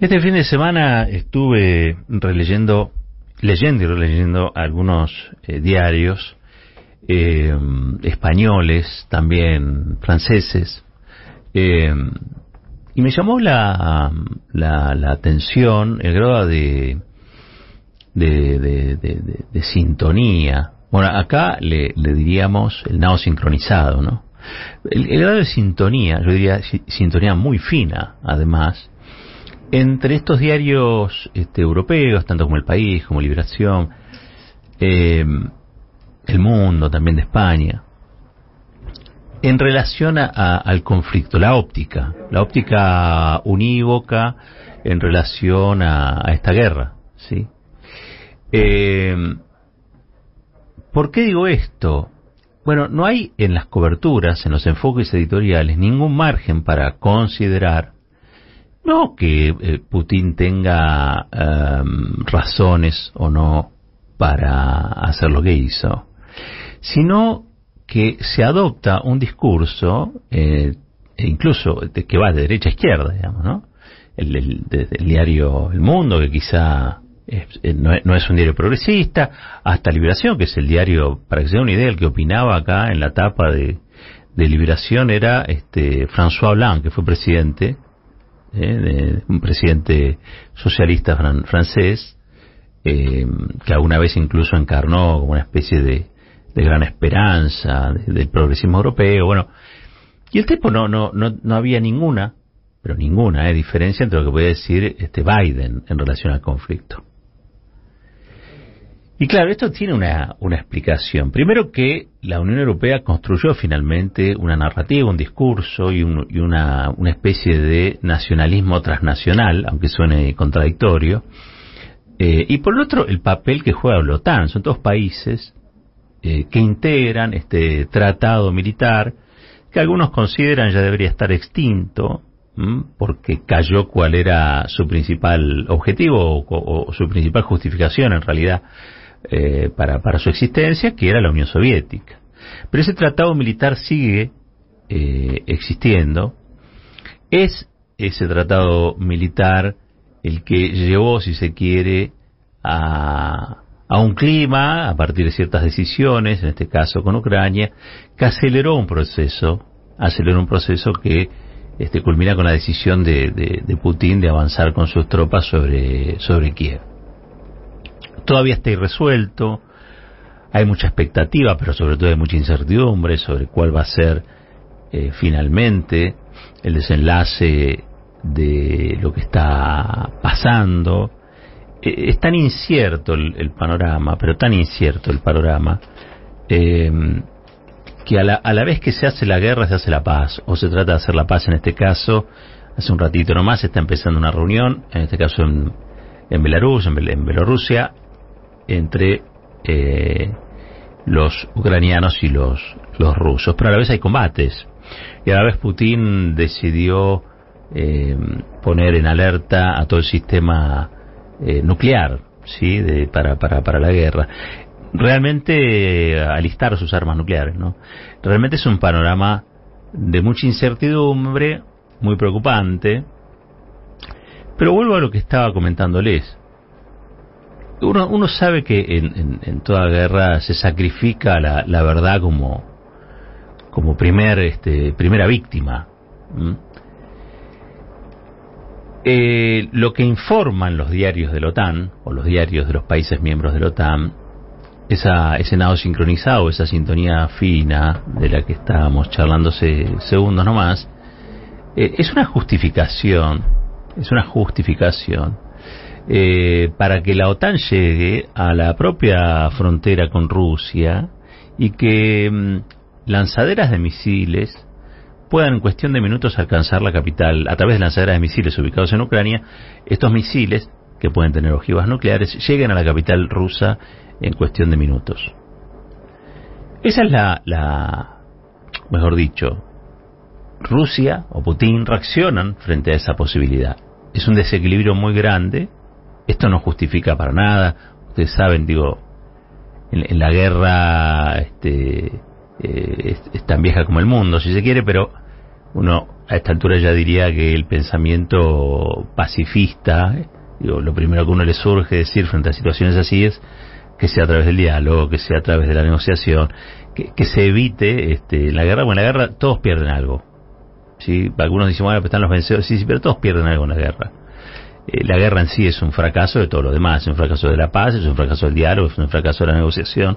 Este fin de semana estuve releyendo, leyendo y releyendo algunos eh, diarios eh, españoles, también franceses, eh, y me llamó la, la, la, atención el grado de, de, de, sintonía. Bueno, acá le, diríamos el nado sincronizado, ¿no? El grado de sintonía, yo diría sintonía muy fina, además, entre estos diarios este, europeos, tanto como El País, como Liberación, eh, El Mundo, también de España, en relación a, al conflicto, la óptica, la óptica unívoca en relación a, a esta guerra, ¿sí? Eh, ¿Por qué digo esto? Bueno, no hay en las coberturas, en los enfoques editoriales, ningún margen para considerar no que eh, Putin tenga eh, razones o no para hacer lo que hizo, sino que se adopta un discurso, eh, incluso que va de derecha a izquierda, digamos, ¿no? El, el, el diario El Mundo, que quizá es, no, no, es un diario progresista, hasta Liberación, que es el diario, para que se dé una idea, el que opinaba acá en la tapa de, de Liberación era este François Hollande, que fue presidente, eh, de un presidente socialista fran francés, eh, que alguna vez incluso encarnó como una especie de, gran esperanza del de progresismo europeo, bueno, y el tipo no, no, no, no había ninguna, pero ninguna, eh, diferencia entre lo que puede decir este Biden en relación al conflicto. Y claro, esto tiene una, una explicación. Primero que la Unión Europea construyó finalmente una narrativa, un discurso y, un, y una, una, especie de nacionalismo transnacional, aunque suene contradictorio. Eh, y por el otro, el papel que juega la OTAN. Son todos países eh, que integran este tratado militar que algunos consideran ya debería estar extinto, porque cayó cuál era su principal objetivo o, o su principal justificación en realidad eh, para, para su existencia, que era la Unión Soviética. Pero ese tratado militar sigue eh, existiendo. Es ese tratado militar el que llevó, si se quiere, a, un clima, a partir de ciertas decisiones, en este caso con Ucrania, que aceleró un proceso, aceleró un proceso que este, culmina con la decisión de, de, de Putin de avanzar con sus tropas sobre, sobre Kiev todavía está irresuelto, hay mucha expectativa, pero sobre todo hay mucha incertidumbre sobre cuál va a ser eh, finalmente el desenlace de lo que está pasando. Eh, es tan incierto el, panorama, pero tan incierto el panorama, eh, que a la, a la, vez que se hace la guerra se hace la paz, o se trata de hacer la paz en este caso. Hace un ratito nomás está empezando una reunión, en este caso en, en Belarus, en, en Bielorrusia, entre eh, los ucranianos y los, los rusos. Pero a la vez hay combates. Y a la vez Putin decidió eh, poner en alerta a todo el sistema eh, nuclear sí de, para, para, para la guerra. Realmente alistar sus armas nucleares. ¿no? Realmente es un panorama de mucha incertidumbre, muy preocupante. Pero vuelvo a lo que estaba comentándoles uno, uno sabe que en, en, en, toda guerra se sacrifica la, verdad como, como primer, este, primera víctima. ¿Mm? Lo que informan los diarios de la OTAN, o los diarios de los países miembros de la OTAN, esa, ese nado sincronizado, esa sintonía fina de la que estábamos charlando segundos nomás, eh, es una justificación, es una justificación eh, para que la OTAN llegue a la propia frontera con Rusia y que mmm, lanzaderas de misiles puedan en cuestión de minutos alcanzar la capital a través de lanzaderas de misiles ubicados en Ucrania, estos misiles, que pueden tener ojivas nucleares, lleguen a la capital rusa en cuestión de minutos. Esa es la, la mejor dicho, Rusia o Putin reaccionan frente a esa posibilidad. Es un desequilibrio muy grande esto no justifica para nada. Ustedes saben, digo, en, la guerra este, eh, es, es, tan vieja como el mundo, si se quiere, pero uno a esta altura ya diría que el pensamiento pacifista, digo, lo primero que uno le surge decir frente a situaciones así es que sea a través del diálogo, que sea a través de la negociación, que, se evite este, la guerra. Bueno, en la guerra todos pierden algo. ¿sí? Algunos dicen, bueno, están los vencedores, sí, sí, pero todos pierden algo en la guerra. Eh, la guerra en sí es un fracaso de todo lo demás, es un fracaso de la paz, es un fracaso del diálogo, es un fracaso de la negociación.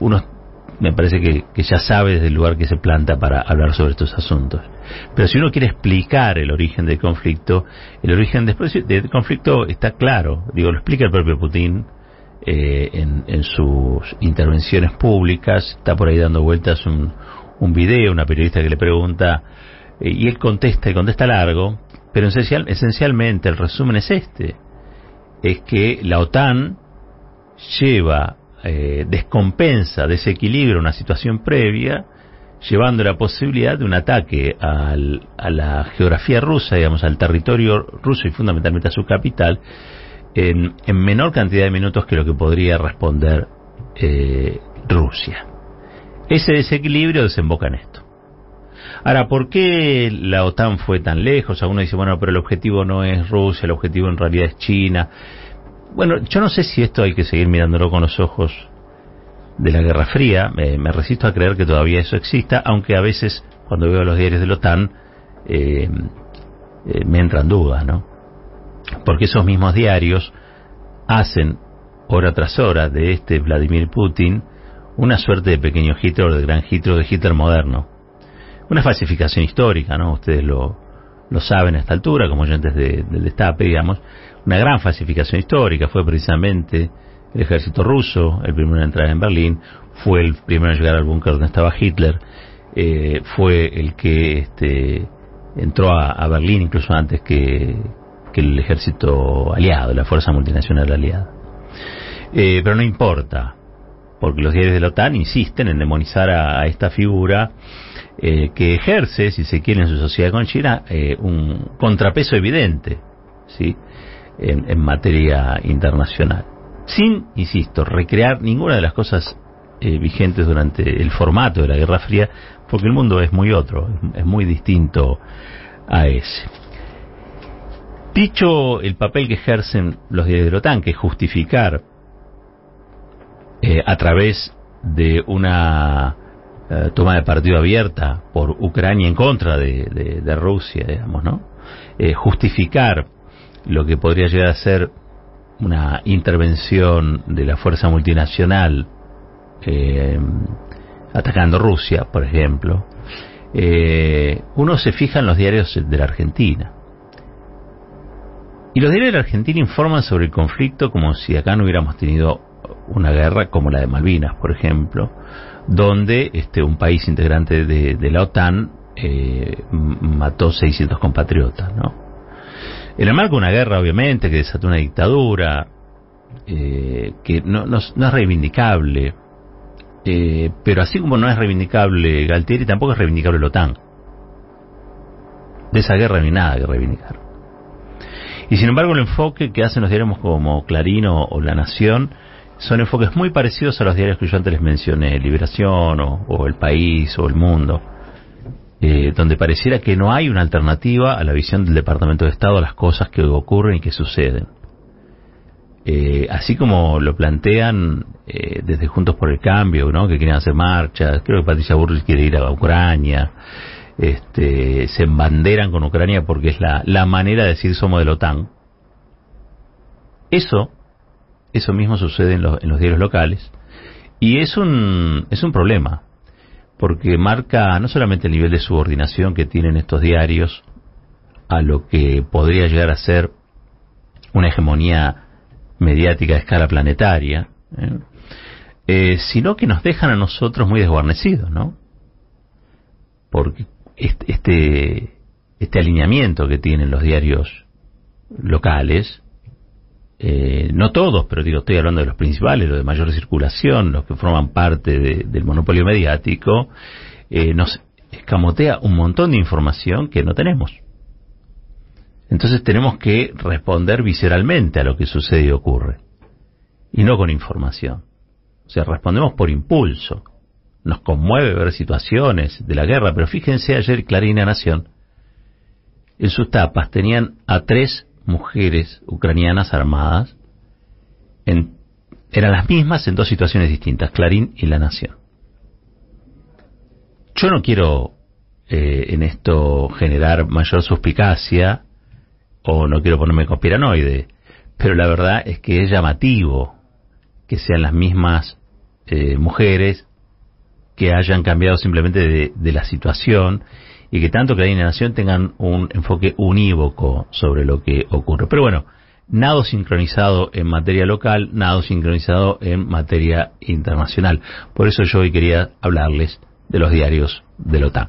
Uno me parece que, ya sabe desde el lugar que se planta para hablar sobre estos asuntos. Pero si uno quiere explicar el origen del conflicto, el origen del conflicto está claro, digo, lo explica el propio Putin eh, en, sus intervenciones públicas, está por ahí dando vueltas un, un video, una periodista que le pregunta, eh, y él contesta, y contesta largo, pero esencial, esencialmente el resumen es este, es que la OTAN lleva, eh, descompensa, desequilibra una situación previa, llevando la posibilidad de un ataque al, a la geografía rusa, digamos, al territorio ruso y fundamentalmente a su capital, en, en menor cantidad de minutos que lo que podría responder eh, Rusia. Ese desequilibrio desemboca en esto. Ahora, ¿por qué la OTAN fue tan lejos? Algunos dicen, bueno, pero el objetivo no es Rusia, el objetivo en realidad es China. Bueno, yo no sé si esto hay que seguir mirándolo con los ojos de la Guerra Fría. me resisto a creer que todavía eso exista, aunque a veces cuando veo los diarios de la OTAN eh, eh, me entran dudas, ¿no? porque esos mismos diarios hacen hora tras hora de este Vladimir Putin una suerte de pequeño Hitler o de gran Hitler de Hitler moderno. Una falsificación histórica, ¿no? Ustedes lo, lo saben a esta altura, como oyentes de, del destape, digamos. Una gran falsificación histórica fue precisamente el ejército ruso, el primero en entrar en Berlín, fue el primero en llegar al búnker donde estaba Hitler, eh, fue el que este, entró a Berlín incluso antes que, que el ejército aliado, la fuerza multinacional aliada. Eh, pero no importa, porque los diarios de la OTAN insisten en demonizar a, esta figura eh, que ejerce, si se quiere, en su sociedad con China, eh, un contrapeso evidente, ¿sí? En, en, materia internacional. Sin, insisto, recrear ninguna de las cosas vigentes durante el formato de la Guerra Fría, porque el mundo es muy otro, es muy distinto a ese. Dicho el papel que ejercen los diarios de la OTAN, que es justificar eh, a través de una eh, toma de partido abierta por Ucrania en contra de, Rusia, digamos, ¿no? Eh, justificar lo que podría llegar a ser una intervención de la fuerza multinacional atacando Rusia, por ejemplo, uno se fija en los diarios de la Argentina. Y los diarios de la Argentina informan sobre el conflicto como si acá no hubiéramos tenido una guerra como la de Malvinas, por ejemplo, donde este, un país integrante de, la OTAN eh, mató 600 compatriotas, ¿no? En el marco de una guerra, obviamente, que desató una dictadura, eh, que no, es reivindicable, eh, pero así como no es reivindicable Galtieri, tampoco es reivindicable la OTAN. De esa guerra no hay nada que reivindicar. Y sin embargo el enfoque que hacen los diarios como Clarín o, La Nación son enfoques muy parecidos a los diarios que yo antes les mencioné, Liberación o, El País o El Mundo, eh, donde pareciera que no hay una alternativa a la visión del Departamento de Estado a las cosas que ocurren y que suceden. Eh, así como lo plantean eh, desde Juntos por el Cambio, ¿no? que quieren hacer marchas, creo que Patricia Burris quiere ir a Ucrania, este, se embanderan con Ucrania porque es la, la manera de decir somos de la OTAN. Eso, eso mismo sucede en, en los diarios locales y es un, es un problema porque marca no solamente el nivel de subordinación que tienen estos diarios a lo que podría llegar a ser una hegemonía mediática a escala planetaria, ¿eh? Eh, sino que nos dejan a nosotros muy desguarnecidos, ¿no? Porque este, este alineamiento que tienen los diarios locales, eh, no todos, pero digo, estoy hablando de los principales, los de mayor circulación, los que forman parte del monopolio mediático, eh, nos escamotea un montón de información que no tenemos. Entonces tenemos que responder visceralmente a lo que sucede y ocurre, y no con información. O sea, respondemos por impulso nos conmueve ver situaciones de la guerra, pero fíjense ayer Clarín Nación en sus tapas tenían a tres mujeres ucranianas armadas, en, eran las mismas en dos situaciones distintas, Clarín y La Nación. Yo no quiero eh, en esto generar mayor suspicacia o no quiero ponerme conspiranoide, pero la verdad es que es llamativo que sean las mismas eh, mujeres que hayan cambiado simplemente de, la situación y que tanto Clarín y La Nación tengan un enfoque unívoco sobre lo que ocurre. Pero bueno, nada sincronizado en materia local, nada sincronizado en materia internacional. Por eso yo hoy quería hablarles de los diarios de la OTAN.